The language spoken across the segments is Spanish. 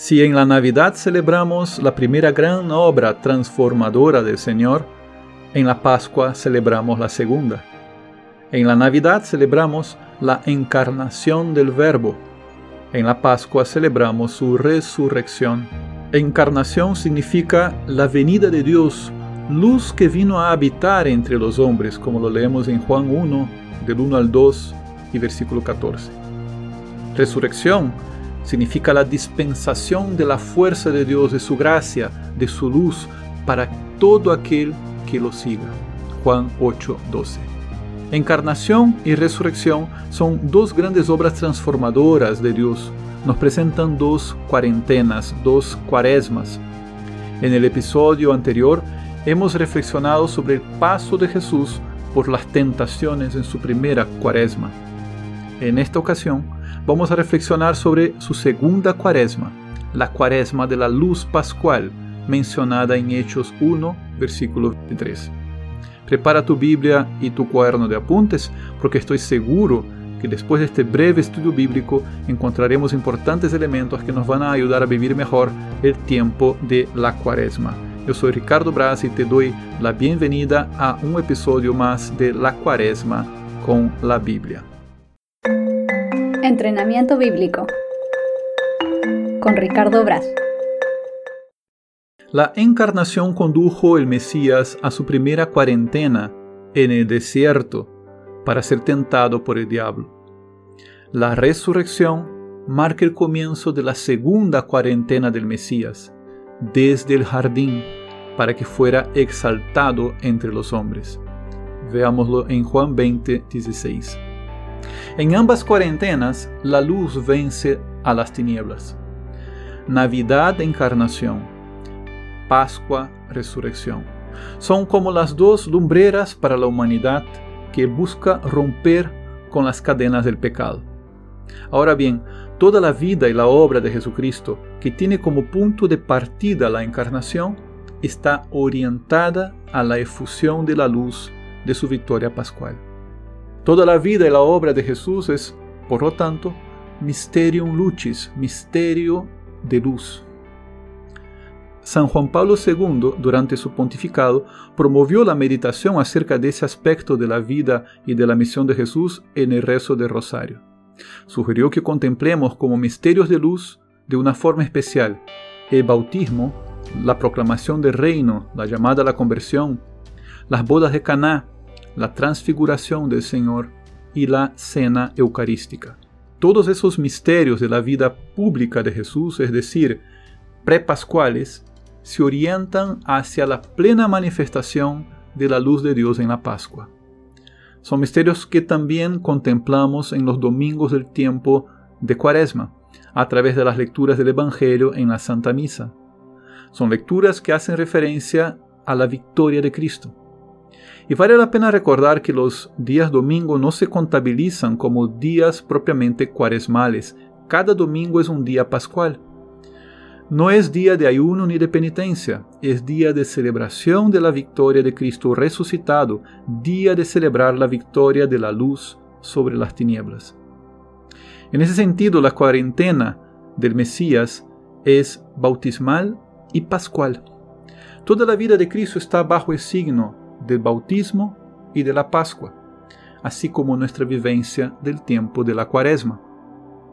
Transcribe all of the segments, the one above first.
Si en la Navidad celebramos la primera gran obra transformadora del Señor, en la Pascua celebramos la segunda. En la Navidad celebramos la encarnación del Verbo. En la Pascua celebramos su resurrección. Encarnación significa la venida de Dios, luz que vino a habitar entre los hombres, como lo leemos en Juan 1, del 1 al 2 y versículo 14. Resurrección significa la dispensación de la fuerza de Dios, de su gracia, de su luz para todo aquel que lo siga. Juan 8:12. Encarnación y resurrección son dos grandes obras transformadoras de Dios. Nos presentan dos cuarentenas, dos cuaresmas. En el episodio anterior hemos reflexionado sobre el paso de Jesús por las tentaciones en su primera cuaresma. En esta ocasión, vamos a reflexionar sobre su segunda cuaresma, la cuaresma de la luz pascual, mencionada en Hechos 1, versículo 23. Prepara tu Biblia y tu cuaderno de apuntes, porque estoy seguro que después de este breve estudio bíblico encontraremos importantes elementos que nos van a ayudar a vivir mejor el tiempo de la cuaresma. Yo soy Ricardo Braz y te doy la bienvenida a un episodio más de la cuaresma con la Biblia. Entrenamiento Bíblico con Ricardo Braz. La encarnación condujo el Mesías a su primera cuarentena en el desierto para ser tentado por el diablo. La resurrección marca el comienzo de la segunda cuarentena del Mesías, desde el jardín, para que fuera exaltado entre los hombres. Veámoslo en Juan 20, 16. En ambas cuarentenas, la luz vence a las tinieblas. Navidad, encarnación. Pascua, resurrección. Son como las dos lumbreras para la humanidad que busca romper con las cadenas del pecado. Ahora bien, toda la vida y la obra de Jesucristo, que tiene como punto de partida la encarnación, está orientada a la efusión de la luz de su victoria pascual. Toda la vida y la obra de Jesús es, por lo tanto, mysterium lucis, misterio de luz. San Juan Pablo II, durante su pontificado, promovió la meditación acerca de ese aspecto de la vida y de la misión de Jesús en el rezo del rosario. Sugirió que contemplemos como misterios de luz de una forma especial el bautismo, la proclamación del reino, la llamada a la conversión, las bodas de Caná, la transfiguración del Señor y la cena eucarística. Todos esos misterios de la vida pública de Jesús, es decir, prepascuales, se orientan hacia la plena manifestación de la luz de Dios en la Pascua. Son misterios que también contemplamos en los domingos del tiempo de Cuaresma, a través de las lecturas del Evangelio en la Santa Misa. Son lecturas que hacen referencia a la victoria de Cristo. Y vale la pena recordar que los días domingo no se contabilizan como días propiamente cuaresmales. Cada domingo es un día pascual. No es día de ayuno ni de penitencia, es día de celebración de la victoria de Cristo resucitado, día de celebrar la victoria de la luz sobre las tinieblas. En ese sentido, la cuarentena del Mesías es bautismal y pascual. Toda la vida de Cristo está bajo el signo del bautismo y de la Pascua, así como nuestra vivencia del tiempo de la Cuaresma.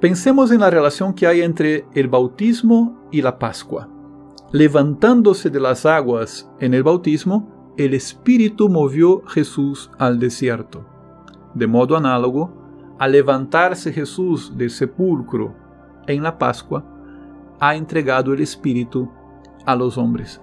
Pensemos en la relación que hay entre el bautismo y la Pascua. Levantándose de las aguas en el bautismo, el Espíritu movió Jesús al desierto. De modo análogo, al levantarse Jesús del sepulcro en la Pascua, ha entregado el Espíritu a los hombres.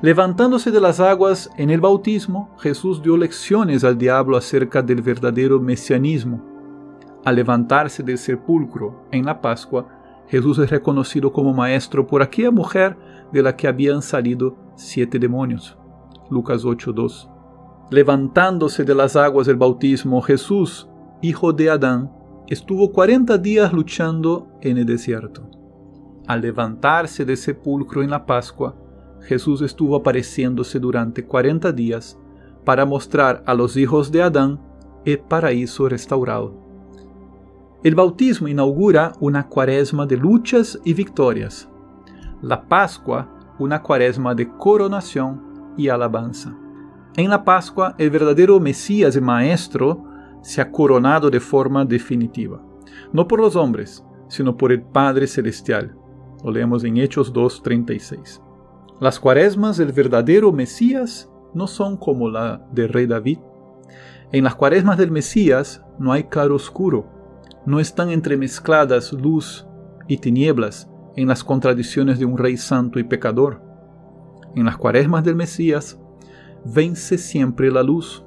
Levantándose de las aguas en el bautismo, Jesús dio lecciones al diablo acerca del verdadero mesianismo. Al levantarse del sepulcro en la Pascua, Jesús es reconocido como maestro por aquella mujer de la que habían salido siete demonios. Lucas 8:2. Levantándose de las aguas del bautismo, Jesús, hijo de Adán, estuvo cuarenta días luchando en el desierto. Al levantarse del sepulcro en la Pascua, Jesús estuvo apareciéndose durante 40 días para mostrar a los hijos de Adán el paraíso restaurado. El bautismo inaugura una cuaresma de luchas y victorias. La Pascua, una cuaresma de coronación y alabanza. En la Pascua, el verdadero Mesías y Maestro se ha coronado de forma definitiva, no por los hombres, sino por el Padre Celestial. Lo leemos en Hechos 2.36. Las cuaresmas del verdadero Mesías no son como la del rey David. En las cuaresmas del Mesías no hay claro oscuro, no están entremezcladas luz y tinieblas en las contradicciones de un rey santo y pecador. En las cuaresmas del Mesías vence siempre la luz.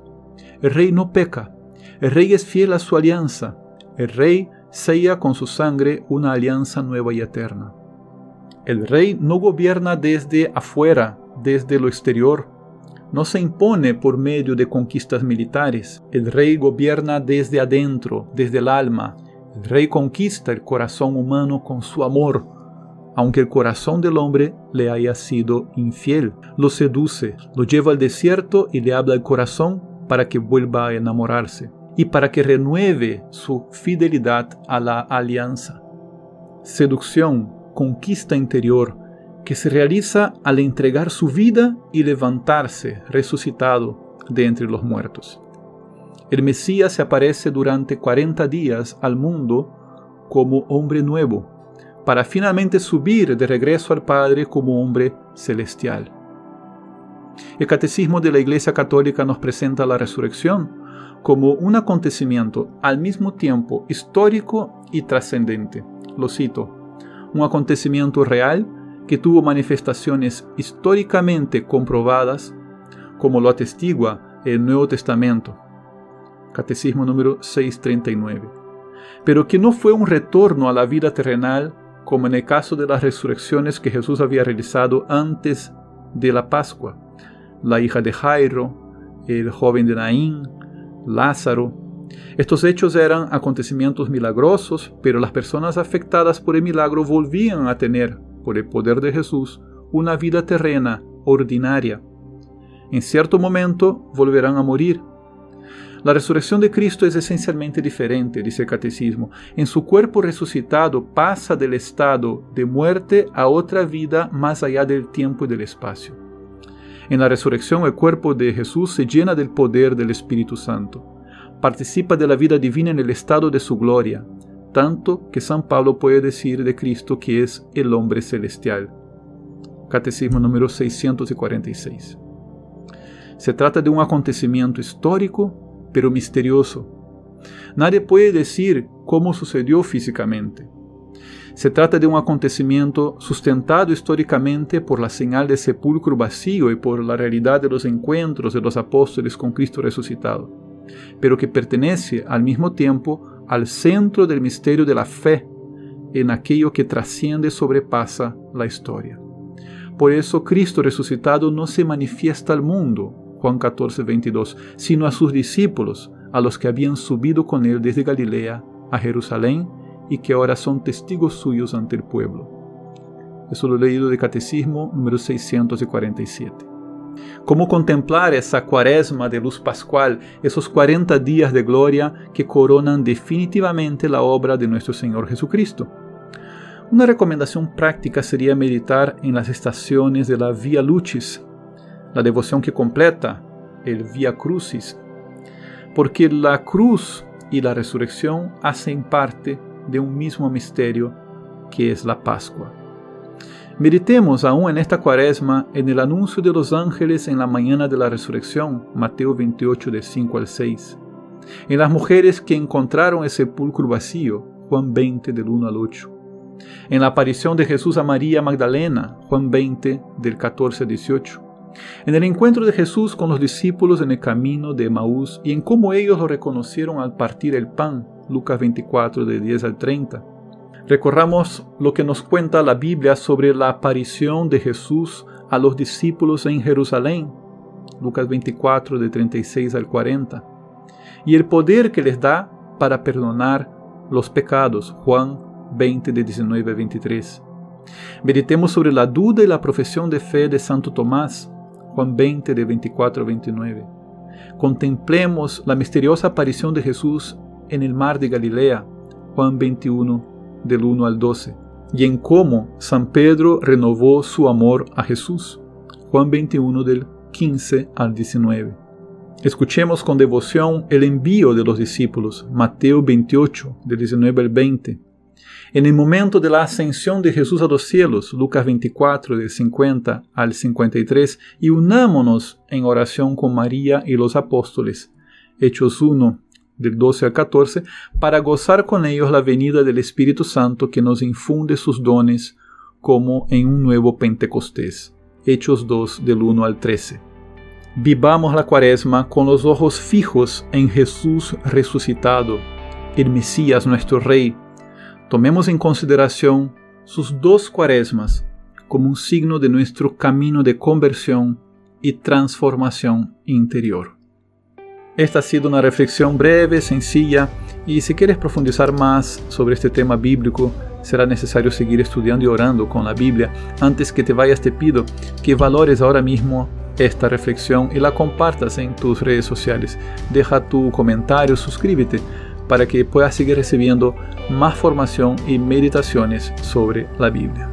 El rey no peca, el rey es fiel a su alianza, el rey sella con su sangre una alianza nueva y eterna. El rey no gobierna desde afuera, desde lo exterior, no se impone por medio de conquistas militares. El rey gobierna desde adentro, desde el alma. El rey conquista el corazón humano con su amor, aunque el corazón del hombre le haya sido infiel. Lo seduce, lo lleva al desierto y le habla al corazón para que vuelva a enamorarse y para que renueve su fidelidad a la alianza. Seducción, conquista interior, que se realiza al entregar su vida y levantarse resucitado de entre los muertos. El Mesías se aparece durante 40 días al mundo como hombre nuevo, para finalmente subir de regreso al Padre como hombre celestial. El Catecismo de la Iglesia Católica nos presenta la resurrección como un acontecimiento al mismo tiempo histórico y trascendente. Lo cito, un acontecimiento real que tuvo manifestaciones históricamente comprobadas, como lo atestigua el Nuevo Testamento, Catecismo número 639, pero que no fue un retorno a la vida terrenal como en el caso de las resurrecciones que Jesús había realizado antes de la Pascua, la hija de Jairo, el joven de Naín, Lázaro. Estos hechos eran acontecimientos milagrosos, pero las personas afectadas por el milagro volvían a tener, por el poder de Jesús, una vida terrena ordinaria. En cierto momento volverán a morir. La resurrección de Cristo es esencialmente diferente, dice el catecismo. En su cuerpo resucitado pasa del estado de muerte a otra vida más allá del tiempo y del espacio. En la resurrección el cuerpo de Jesús se llena del poder del Espíritu Santo. Participa de la vida divina en el estado de su gloria, tanto que San Pablo puede decir de Cristo que es el hombre celestial. Catecismo número 646. Se trata de un acontecimiento histórico, pero misterioso. Nadie puede decir cómo sucedió físicamente. Se trata de un acontecimiento sustentado históricamente por la señal del sepulcro vacío y por la realidad de los encuentros de los apóstoles con Cristo resucitado, pero que pertenece al mismo tiempo al centro del misterio de la fe en aquello que trasciende y sobrepasa la historia. Por eso Cristo resucitado no se manifiesta al mundo, Juan 14, 22, sino a sus discípulos, a los que habían subido con él desde Galilea a Jerusalén y que ahora son testigos suyos ante el pueblo. Eso lo he leído de Catecismo número 647. ¿Cómo contemplar esa cuaresma de luz pascual, esos 40 días de gloria que coronan definitivamente la obra de nuestro Señor Jesucristo? Una recomendación práctica sería meditar en las estaciones de la Via Lucis, la devoción que completa el Via Crucis, porque la cruz y la resurrección hacen parte de un mismo misterio que es la Pascua. Meditemos aún en esta cuaresma en el anuncio de los ángeles en la mañana de la resurrección, Mateo 28 de 5 al 6, en las mujeres que encontraron el sepulcro vacío, Juan 20 del 1 al 8, en la aparición de Jesús a María Magdalena, Juan 20 del 14 al 18, en el encuentro de Jesús con los discípulos en el camino de Maús y en cómo ellos lo reconocieron al partir el pan, Lucas 24 de 10 al 30. Recorramos lo que nos cuenta la Biblia sobre la aparición de Jesús a los discípulos en Jerusalén, Lucas 24 de 36 al 40, y el poder que les da para perdonar los pecados, Juan 20 de 19 a 23. Meditemos sobre la duda y la profesión de fe de Santo Tomás, Juan 20 de 24 a 29. Contemplemos la misteriosa aparición de Jesús en el mar de Galilea, Juan 21 del 1 al 12, y en cómo San Pedro renovó su amor a Jesús. Juan 21 del 15 al 19. Escuchemos con devoción el envío de los discípulos, Mateo 28 del 19 al 20. En el momento de la ascensión de Jesús a los cielos, Lucas 24 del 50 al 53, y unámonos en oración con María y los apóstoles, Hechos 1 del 12 al 14, para gozar con ellos la venida del Espíritu Santo que nos infunde sus dones como en un nuevo Pentecostés. Hechos 2 del 1 al 13. Vivamos la cuaresma con los ojos fijos en Jesús resucitado, el Mesías nuestro Rey. Tomemos en consideración sus dos cuaresmas como un signo de nuestro camino de conversión y transformación interior. Esta ha sido una reflexión breve, sencilla, y si quieres profundizar más sobre este tema bíblico, será necesario seguir estudiando y orando con la Biblia. Antes que te vayas te pido que valores ahora mismo esta reflexión y la compartas en tus redes sociales. Deja tu comentario, suscríbete para que puedas seguir recibiendo más formación y meditaciones sobre la Biblia.